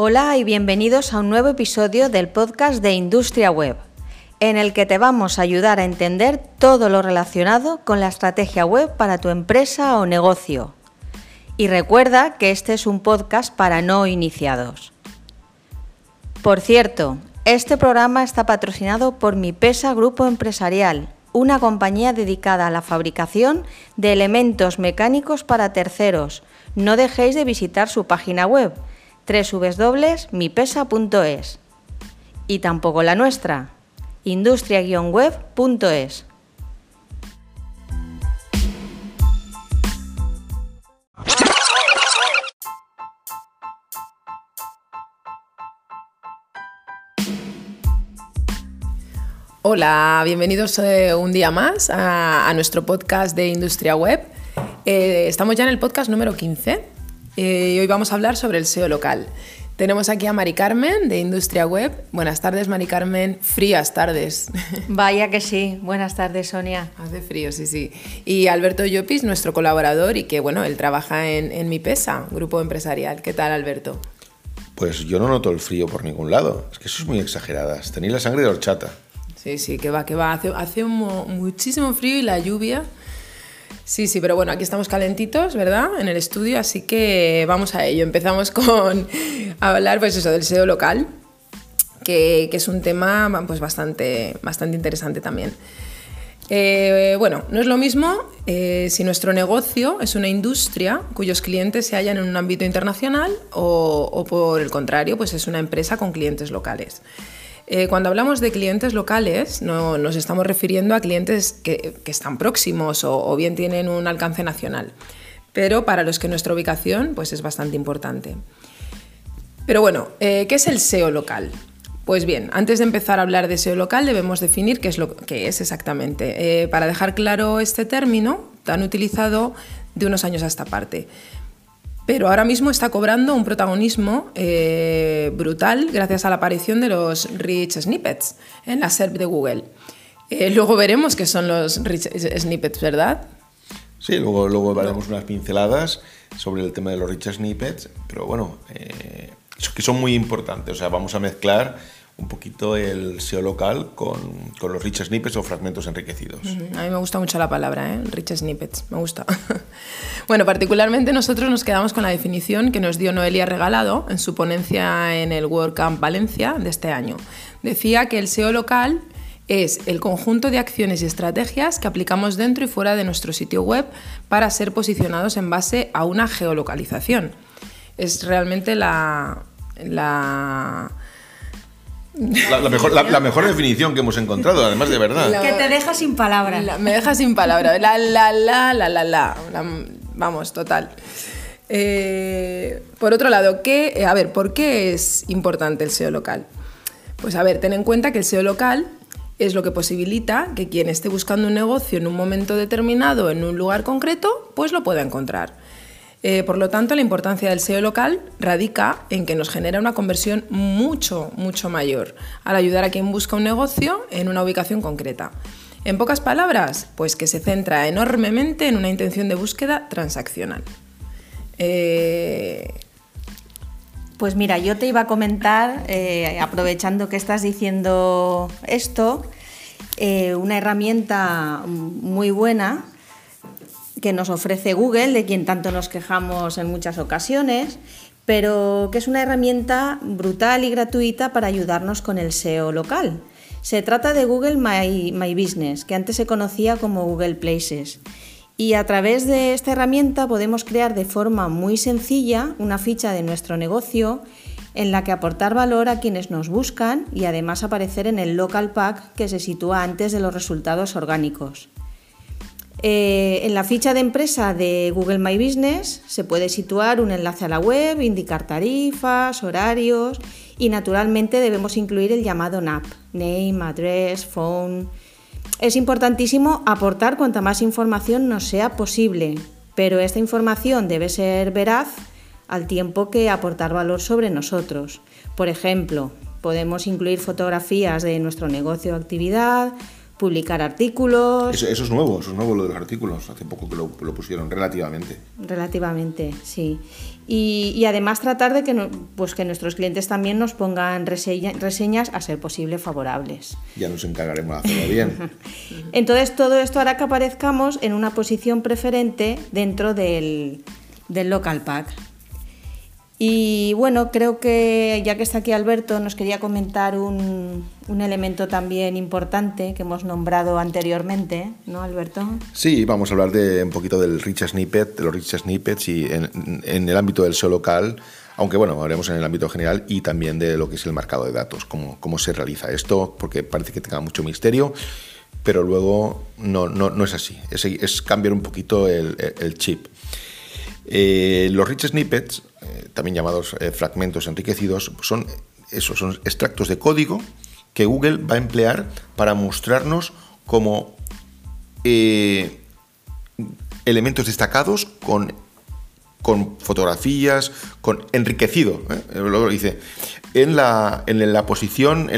Hola y bienvenidos a un nuevo episodio del podcast de Industria Web, en el que te vamos a ayudar a entender todo lo relacionado con la estrategia web para tu empresa o negocio. Y recuerda que este es un podcast para no iniciados. Por cierto, este programa está patrocinado por Mi Pesa Grupo Empresarial, una compañía dedicada a la fabricación de elementos mecánicos para terceros. No dejéis de visitar su página web www.mipesa.es y tampoco la nuestra, industria-web.es. Hola, bienvenidos eh, un día más a, nuestro podcast de Industria Web. Eh, estamos ya en el podcast número 15 eh, hoy vamos a hablar sobre el SEO local. Tenemos aquí a Mari Carmen de Industria Web. Buenas tardes, Mari Carmen. Frías tardes. Vaya que sí. Buenas tardes, Sonia. Hace frío, sí, sí. Y Alberto Llopis, nuestro colaborador y que, bueno, él trabaja en, en Mi Pesa, grupo empresarial. ¿Qué tal, Alberto? Pues yo no noto el frío por ningún lado. Es que eso es muy exageradas. Tenéis la sangre de horchata. Sí, sí, que va, que va. Hace, hace muchísimo frío y la lluvia Sí, sí, pero bueno, aquí estamos calentitos, ¿verdad? En el estudio, así que vamos a ello. Empezamos con hablar, pues eso, del SEO local, que, es un tema pues bastante, bastante interesante también. Eh, bueno, no es lo mismo eh, si nuestro negocio es una industria cuyos clientes se hallan en un ámbito internacional o, o por el contrario, pues es una empresa con clientes locales. Eh, cuando hablamos de clientes locales, no, nos estamos refiriendo a clientes que, están próximos o, bien tienen un alcance nacional, pero para los que nuestra ubicación pues, es bastante importante. Pero bueno, eh, ¿qué es el SEO local? Pues bien, antes de empezar a hablar de SEO local debemos definir qué es lo que es exactamente. Eh, para dejar claro este término, tan utilizado de unos años a esta parte pero ahora mismo está cobrando un protagonismo eh, brutal gracias a la aparición de los Rich Snippets en la SERP de Google. Eh, luego veremos qué son los Rich Snippets, ¿verdad? Sí, luego, luego haremos unas pinceladas sobre el tema de los Rich Snippets, pero bueno, eh, que son muy importantes, o sea, vamos a mezclar un poquito el SEO local con, con, los rich snippets o fragmentos enriquecidos. A mí me gusta mucho la palabra, ¿eh? rich snippets, me gusta. bueno, particularmente nosotros nos quedamos con la definición que nos dio Noelia Regalado en su ponencia en el WordCamp Valencia de este año. Decía que el SEO local es el conjunto de acciones y estrategias que aplicamos dentro y fuera de nuestro sitio web para ser posicionados en base a una geolocalización. Es realmente la, la la, mejor, la, mejor, definición que hemos encontrado, además de verdad. que te deja sin palabras. me deja sin palabras. La, la, la, la, la, la. Vamos, total. Eh, por otro lado, ¿qué, eh, a ver, ¿por qué es importante el SEO local? Pues a ver, ten en cuenta que el SEO local es lo que posibilita que quien esté buscando un negocio en un momento determinado, en un lugar concreto, pues lo pueda encontrar. Eh, por lo tanto, la importancia del SEO local radica en que nos genera una conversión mucho, mucho mayor al ayudar a quien busca un negocio en una ubicación concreta. En pocas palabras, pues que se centra enormemente en una intención de búsqueda transaccional. Eh, pues mira, yo te iba a comentar, eh, aprovechando que estás diciendo esto, una herramienta muy buena que nos ofrece Google, de quien tanto nos quejamos en muchas ocasiones, pero que es una herramienta brutal y gratuita para ayudarnos con el SEO local. Se trata de Google My, Business, que antes se conocía como Google Places. Y a través de esta herramienta podemos crear de forma muy sencilla una ficha de nuestro negocio en la que aportar valor a quienes nos buscan y además aparecer en el local pack que se sitúa antes de los resultados orgánicos. Eh, en la ficha de empresa de Google My Business se puede situar un enlace a la web, indicar tarifas, horarios y naturalmente debemos incluir el llamado NAP, Name, Address, Phone. Es importantísimo aportar cuanta más información nos sea posible, pero esta información debe ser veraz al tiempo que aportar valor sobre nosotros. Por ejemplo, podemos incluir fotografías de nuestro negocio o actividad, publicar artículos. Eso, es nuevo, eso es nuevo lo de los artículos. Hace poco que lo, pusieron, relativamente. Relativamente, sí. Y, además tratar de que, pues que nuestros clientes también nos pongan reseñas a ser posible favorables. Ya nos encargaremos de hacerlo bien. Entonces todo esto hará que aparezcamos en una posición preferente dentro del, del local pack. Y bueno, creo que ya que está aquí Alberto, nos quería comentar un, elemento también importante que hemos nombrado anteriormente, ¿no, Alberto? Sí, vamos a hablar de un poquito del rich snippet, de los rich snippets y en, el ámbito del SEO local, aunque bueno, hablaremos en el ámbito general y también de lo que es el marcado de datos, cómo, cómo se realiza esto, porque parece que tenga mucho misterio, pero luego no, no, no es así, es, es, cambiar un poquito el, el chip. Eh, los rich snippets, eh, también llamados eh, fragmentos enriquecidos, son, esos, son extractos de código que Google va a emplear para mostrarnos como elementos destacados con, con fotografías, con enriquecido. Luego dice, en la, en la posición,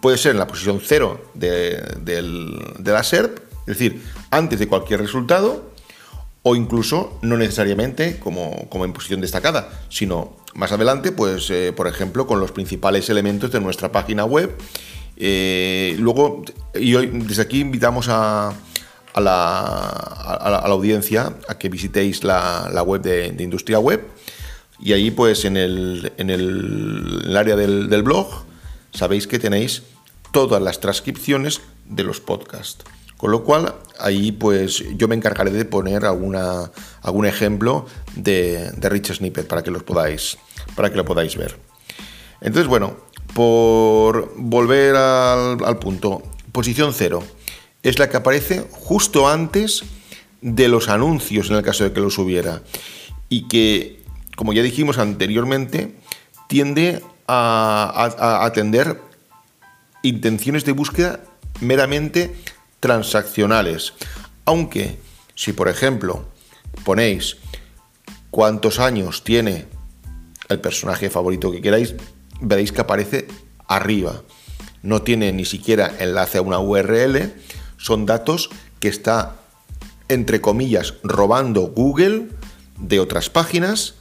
puede ser en la posición cero de, de la SERP, es decir, antes de cualquier resultado, o incluso no necesariamente como, en posición destacada, sino más adelante, pues eh, por ejemplo, con los principales elementos de nuestra página web. Eh, luego, y hoy desde aquí invitamos a, a, la, audiencia a que visitéis la, web de, Industria Web y ahí pues en el, en el, área del blog sabéis que tenéis todas las transcripciones de los podcasts. Con lo cual, ahí pues yo me encargaré de poner alguna, algún ejemplo de, Rich Snippet para que, los podáis, para que lo podáis ver. Entonces, bueno, por volver al, punto, posición cero es la que aparece justo antes de los anuncios en el caso de que los hubiera y que, como ya dijimos anteriormente, tiende a atender intenciones de búsqueda meramente transaccionales. Aunque si por ejemplo ponéis cuántos años tiene el personaje favorito que queráis, veréis que aparece arriba. No tiene ni siquiera enlace a una URL, son datos que está, entre comillas, robando Google de otras páginas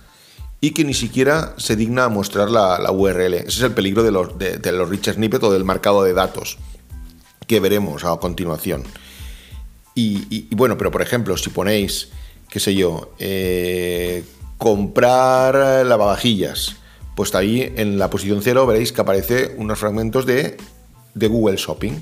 y que ni siquiera se digna a mostrar la, URL. Ese es el peligro de los, de, los rich snippets o del marcado de datos que veremos a continuación. Y, bueno, pero por ejemplo, si ponéis, qué sé yo, eh, comprar lavavajillas, pues ahí en la posición cero veréis que aparece unos fragmentos de, de Google Shopping,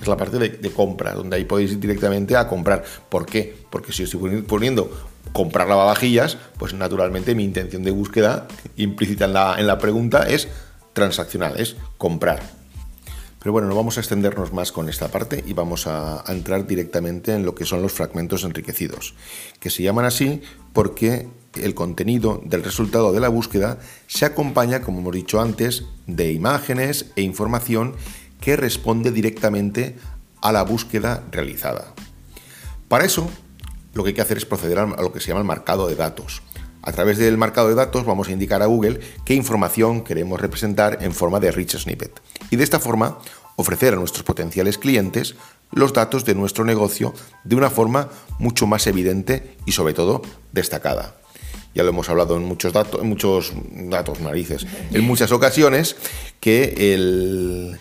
es la parte de, compra, donde ahí podéis ir directamente a comprar. ¿Por qué? Porque si estoy poniendo comprar lavavajillas, pues naturalmente mi intención de búsqueda implícita en la, en la pregunta es transaccional, es comprar. Pero bueno, no vamos a extendernos más con esta parte y vamos a, entrar directamente en lo que son los fragmentos enriquecidos, que se llaman así porque el contenido del resultado de la búsqueda se acompaña, como hemos dicho antes, de imágenes e información que responde directamente a la búsqueda realizada. Para eso, lo que hay que hacer es proceder a lo que se llama el marcado de datos. A través del marcado de datos vamos a indicar a Google qué información queremos representar en forma de rich snippet. Y de esta forma ofrecer a nuestros potenciales clientes los datos de nuestro negocio de una forma mucho más evidente y sobre todo destacada. Ya lo hemos hablado en muchos datos, en muchos datos narices, en muchas ocasiones que el,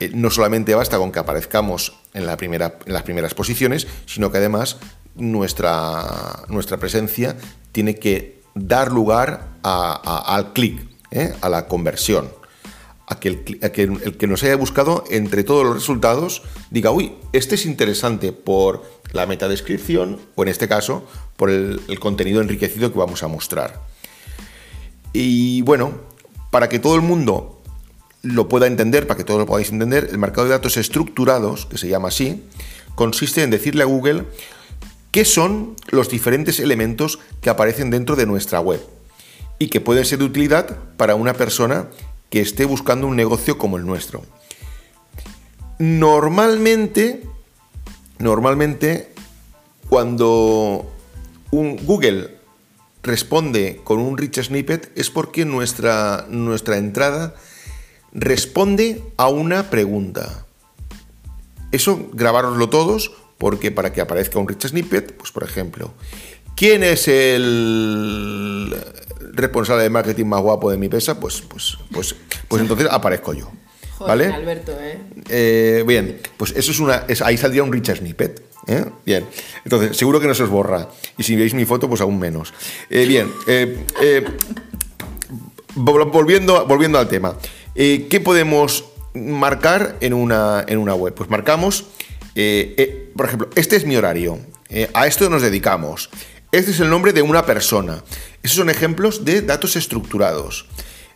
eh, no solamente basta con que aparezcamos en, la primera, en las primeras posiciones, sino que además nuestra, nuestra presencia tiene que dar lugar al clic, ¿eh? a la conversión. A que, el, que, nos haya buscado entre todos los resultados diga, uy, este es interesante por la metadescripción o en este caso por el, el contenido enriquecido que vamos a mostrar. Y bueno, para que todo el mundo lo pueda entender, para que todos lo podáis entender, el marcado de datos estructurados, que se llama así, consiste en decirle a Google ¿Qué son los diferentes elementos que aparecen dentro de nuestra web? Y que pueden ser de utilidad para una persona que esté buscando un negocio como el nuestro. Normalmente, normalmente, cuando un Google responde con un rich snippet es porque nuestra, nuestra entrada responde a una pregunta. eso grabároslo todos, porque para que aparezca un rich snippet, pues por ejemplo, ¿quién es el responsable de marketing más guapo de mi pesa? Pues, pues, pues, pues entonces aparezco yo. ¿Vale? Alberto, ¿eh? ¿eh? Bien, pues eso es una. ahí saldría un rich snippet. ¿eh? Bien, entonces seguro que no se os borra. Y si veis mi foto, pues aún menos. Eh, bien, volviendo, volviendo al tema. ¿Qué podemos marcar en una, en una web? Pues marcamos, por ejemplo, este es mi horario. a esto nos dedicamos. Este es el nombre de una persona. Esos son ejemplos de datos estructurados.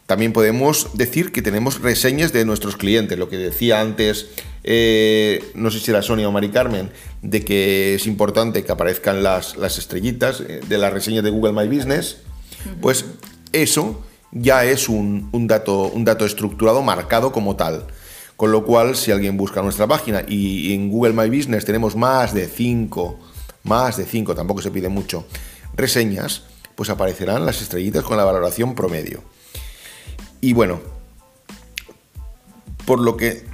También podemos decir que tenemos reseñas de nuestros clientes, lo que decía antes, eh, no sé si era Sonia o Mari Carmen, de que es importante que aparezcan las, estrellitas eh, de las reseñas de Google My Business, pues eso ya es un, dato, un dato estructurado marcado como tal. Con lo cual, si alguien busca nuestra página y, en Google My Business tenemos más de 5, más de 5, tampoco se pide mucho, reseñas, pues aparecerán las estrellitas con la valoración promedio. Y bueno, por lo que,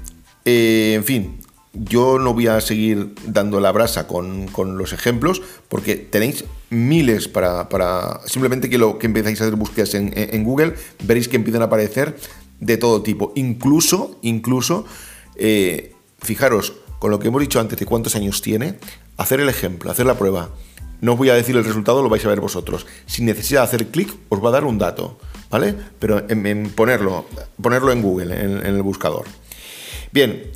eh, en fin, yo no voy a seguir dando la brasa con, los ejemplos porque tenéis miles para, simplemente que lo que empezáis a hacer búsquedas en, Google veréis que empiezan a aparecer de todo tipo incluso incluso eh, fijaros con lo que hemos dicho antes de cuántos años tiene hacer el ejemplo hacer la prueba no os voy a decir el resultado lo vais a ver vosotros sin necesidad de hacer clic os va a dar un dato ¿vale? Pero en, ponerlo, ponerlo en Google, en, el buscador. Bien,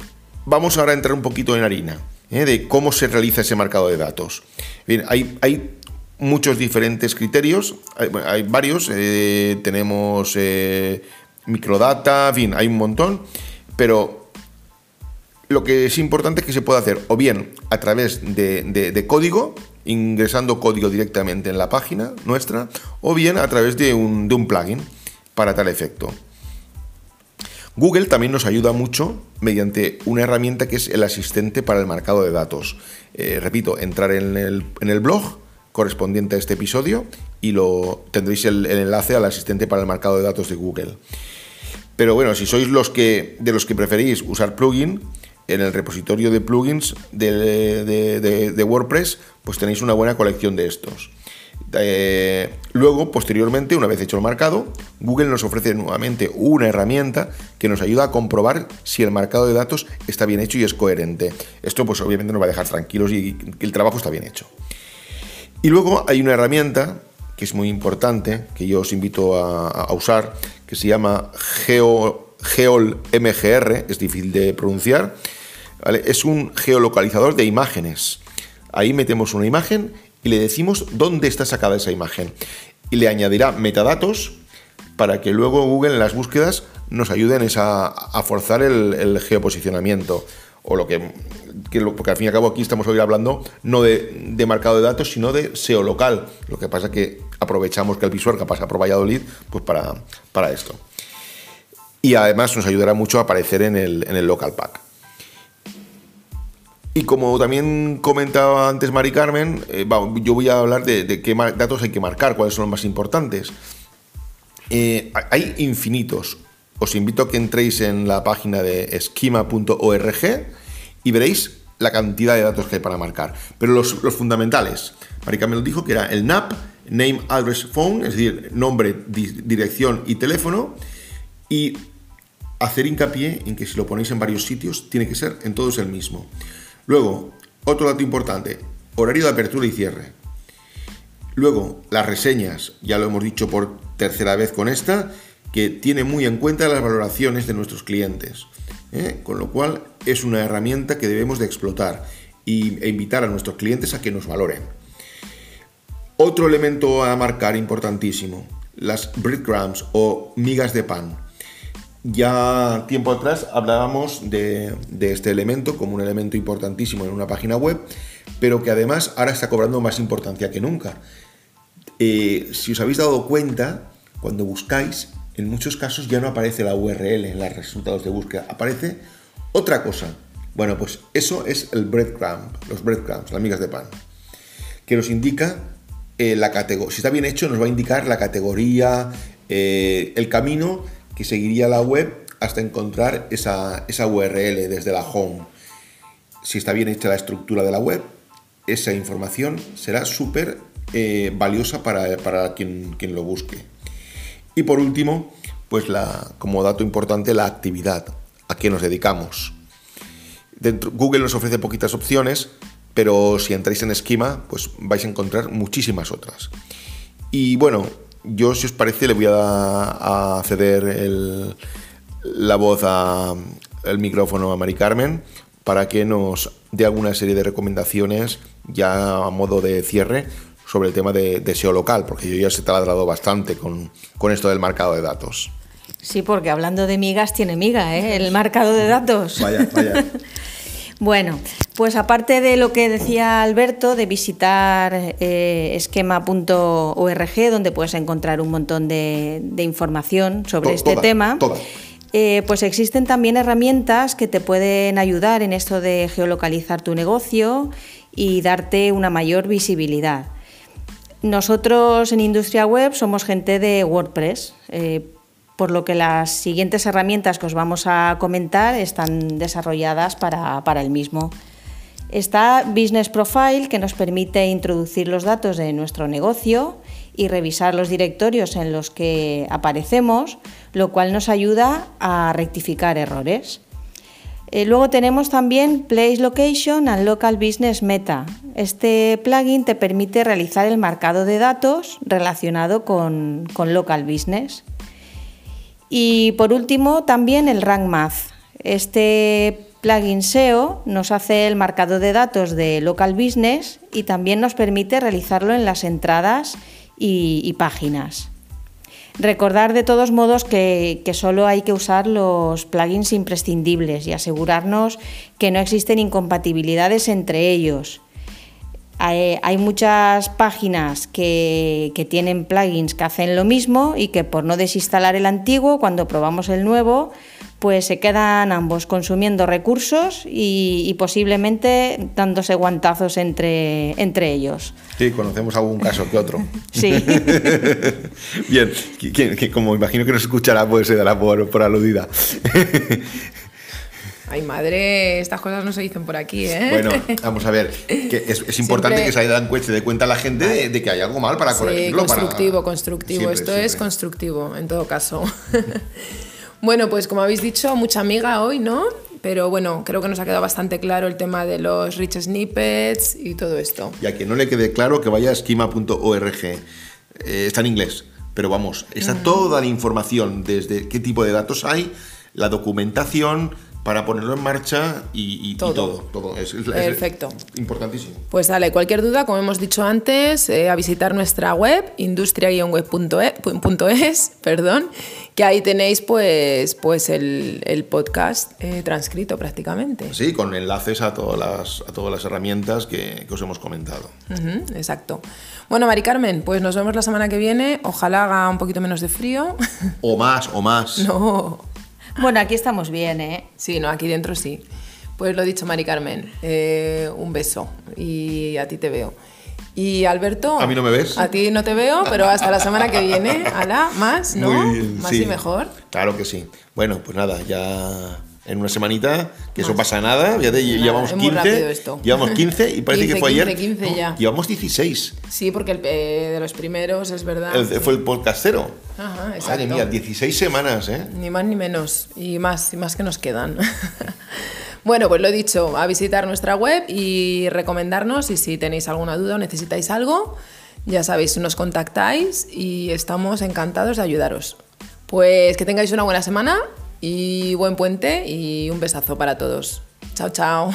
vamos ahora a entrar un poquito en harina, ¿eh? de cómo se realiza ese marcado de datos. Bien, hay, hay muchos diferentes criterios, hay, varios, eh, tenemos eh, microdata, en fin, hay un montón, pero lo que es importante es que se pueda hacer o bien a través de código, ingresando código directamente en la página nuestra o bien a través de un, plugin para tal efecto. Google también nos ayuda mucho mediante una herramienta que es el asistente para el marcado de datos. Eh, repito, entrar en el, blog correspondiente a este episodio y lo tendréis el, enlace al asistente para el marcado de datos de Google. Pero bueno, si sois los que, de los que preferís usar plugin, en el repositorio de plugins de, WordPress, pues tenéis una buena colección de estos. Eh, luego, posteriormente, una vez hecho el marcado, Google nos ofrece nuevamente una herramienta que nos ayuda a comprobar si el marcado de datos está bien hecho y es coherente. Esto, pues obviamente nos va a dejar tranquilos y el trabajo está bien hecho. Y luego hay una herramienta que es muy importante, que yo os invito a, usar, que se llama Geo, Geol MGR, es difícil de pronunciar, es un geolocalizador de imágenes. Ahí metemos una imagen y le decimos dónde está sacada esa imagen. Y le añadirá metadatos para que luego Google en las búsquedas nos ayuden a, forzar el, geoposicionamiento. O lo que, porque al fin y al cabo aquí estamos hoy hablando no de, marcado de datos, sino de SEO local. Lo que pasa es que aprovechamos que el visual que pasa por Valladolid pues para, para esto. Y además nos ayudará mucho a aparecer en el, en el local pack. Y como también comentaba antes Mari Carmen, eh, yo voy a hablar de, qué datos hay que marcar, cuáles son los más importantes. Eh, hay infinitos. Os invito a que entréis en la página de esquema.org y veréis la cantidad de datos que hay para marcar. Pero los, fundamentales, Mari Carmen lo dijo que era el NAP, Name, Address, Phone, es decir, nombre, dirección y teléfono. Y hacer hincapié en que si lo ponéis en varios sitios, tiene que ser en todos el mismo. Luego, otro dato importante, horario de apertura y cierre. Luego, las reseñas, ya lo hemos dicho por tercera vez con esta, que tiene muy en cuenta las valoraciones de nuestros clientes. ¿eh? Con lo cual, es una herramienta que debemos de explotar e invitar a nuestros clientes a que nos valoren. Otro elemento a marcar importantísimo, las breadcrumbs o migas de pan. Ya tiempo atrás hablábamos de, este elemento como un elemento importantísimo en una página web, pero que además ahora está cobrando más importancia que nunca. Eh, si os habéis dado cuenta, cuando buscáis, en muchos casos ya no aparece la URL en los resultados de búsqueda, aparece otra cosa. Bueno, pues eso es el breadcrumb, los breadcrumbs, las migas de pan, que nos indica eh, la categoría. Si está bien hecho, nos va a indicar la categoría, eh, el camino que seguiría la web hasta encontrar esa, URL desde la home. si está bien hecha la estructura de la web, esa información será súper eh, valiosa para, quien, quien, lo busque. Y por último, pues la, como dato importante, la actividad, a qué nos dedicamos. Google nos ofrece poquitas opciones, pero si entráis en esquema, pues vais a encontrar muchísimas otras. Y bueno, yo si os parece le voy a, ceder la voz al micrófono a Mari Carmen para que nos dé alguna serie de recomendaciones ya a modo de cierre sobre el tema de, SEO local, porque yo ya se he taladrado bastante con, con, esto del marcado de datos. Sí, porque hablando de migas tiene miga, ¿eh? El marcado de datos. Vaya, vaya. bueno, pues aparte de lo que decía Alberto, de visitar eh, esquema.org, donde puedes encontrar un montón de, información sobre este tema. Eh, pues existen también herramientas que te pueden ayudar en esto de geolocalizar tu negocio y darte una mayor visibilidad. Nosotros en Industria Web somos gente de WordPress, eh, por lo que las siguientes herramientas que os vamos a comentar están desarrolladas para, para el mismo. Está Business Profile, que nos permite introducir los datos de nuestro negocio y revisar los directorios en los que aparecemos, lo cual nos ayuda a rectificar errores. Eh, luego tenemos también Place Location and Local Business Meta. Este plugin te permite realizar el marcado de datos relacionado con, Local Business. Y por último, también el Rank Math. Este plugin SEO nos hace el marcado de datos de Local Business y también nos permite realizarlo en las entradas y páginas. Recordar de todos modos que, solo hay que usar los plugins imprescindibles y asegurarnos que no existen incompatibilidades entre ellos. Hay, muchas páginas que, que, tienen plugins que hacen lo mismo y que por no desinstalar el antiguo, cuando probamos el nuevo, pues se quedan ambos consumiendo recursos y, posiblemente dándose guantazos entre, entre ellos. Sí, conocemos algún caso que otro. sí. Bien, que, como imagino que nos escuchará, pues se dará por, por aludida. Ay, madre, estas cosas no se dicen por aquí, ¿eh? Bueno, vamos a ver, que es, importante que se den cuenta, de cuenta la gente de, que hay algo mal para corregirlo. Sí, constructivo, constructivo. Esto es constructivo, en todo caso. Bueno, pues como habéis dicho, mucha amiga hoy, ¿no? Pero bueno, creo que nos ha quedado bastante claro el tema de los rich snippets y todo esto. Y a que no le quede claro, que vaya a esquema.org. Eh, está en inglés, pero vamos, está mm. toda la información, desde qué tipo de datos hay, la documentación, para ponerlo en marcha y, todo. todo, Es, Perfecto. importantísimo. Pues dale, cualquier duda, como hemos dicho antes, eh, a visitar nuestra web, industria-web.es, perdón, que ahí tenéis pues, pues el, podcast eh, transcrito prácticamente. Sí, con enlaces a todas las, a todas las herramientas que, os hemos comentado. exacto. Bueno, Mari Carmen, pues nos vemos la semana que viene. Ojalá haga un poquito menos de frío. O más, o más. No. Bueno, aquí estamos bien, ¿eh? Sí, no, aquí dentro sí. Pues lo dicho, Mari Carmen, eh, un beso y a ti te veo. Y Alberto. A mí no me ves. A ti no te veo, pero hasta la semana que viene. ¿Hala? ¿Más? ¿No? ¿Más y mejor? Claro que sí. Bueno, pues nada, ya en una semanita, que eso pasa nada, ya llevamos 15, llevamos 15 y parece que fue 15, ayer. 15 ya. Llevamos 16. Sí, porque el, eh, de los primeros es verdad. fue el podcastero. Ajá, exacto. Madre mía, 16 semanas, ¿eh? Ni más ni menos, y más, y más que nos quedan. bueno, pues lo he dicho, a visitar nuestra web y recomendarnos y si tenéis alguna duda o necesitáis algo, ya sabéis, nos contactáis y estamos encantados de ayudaros. Pues que tengáis una buena semana y buen puente y un besazo para todos. Chao, chao.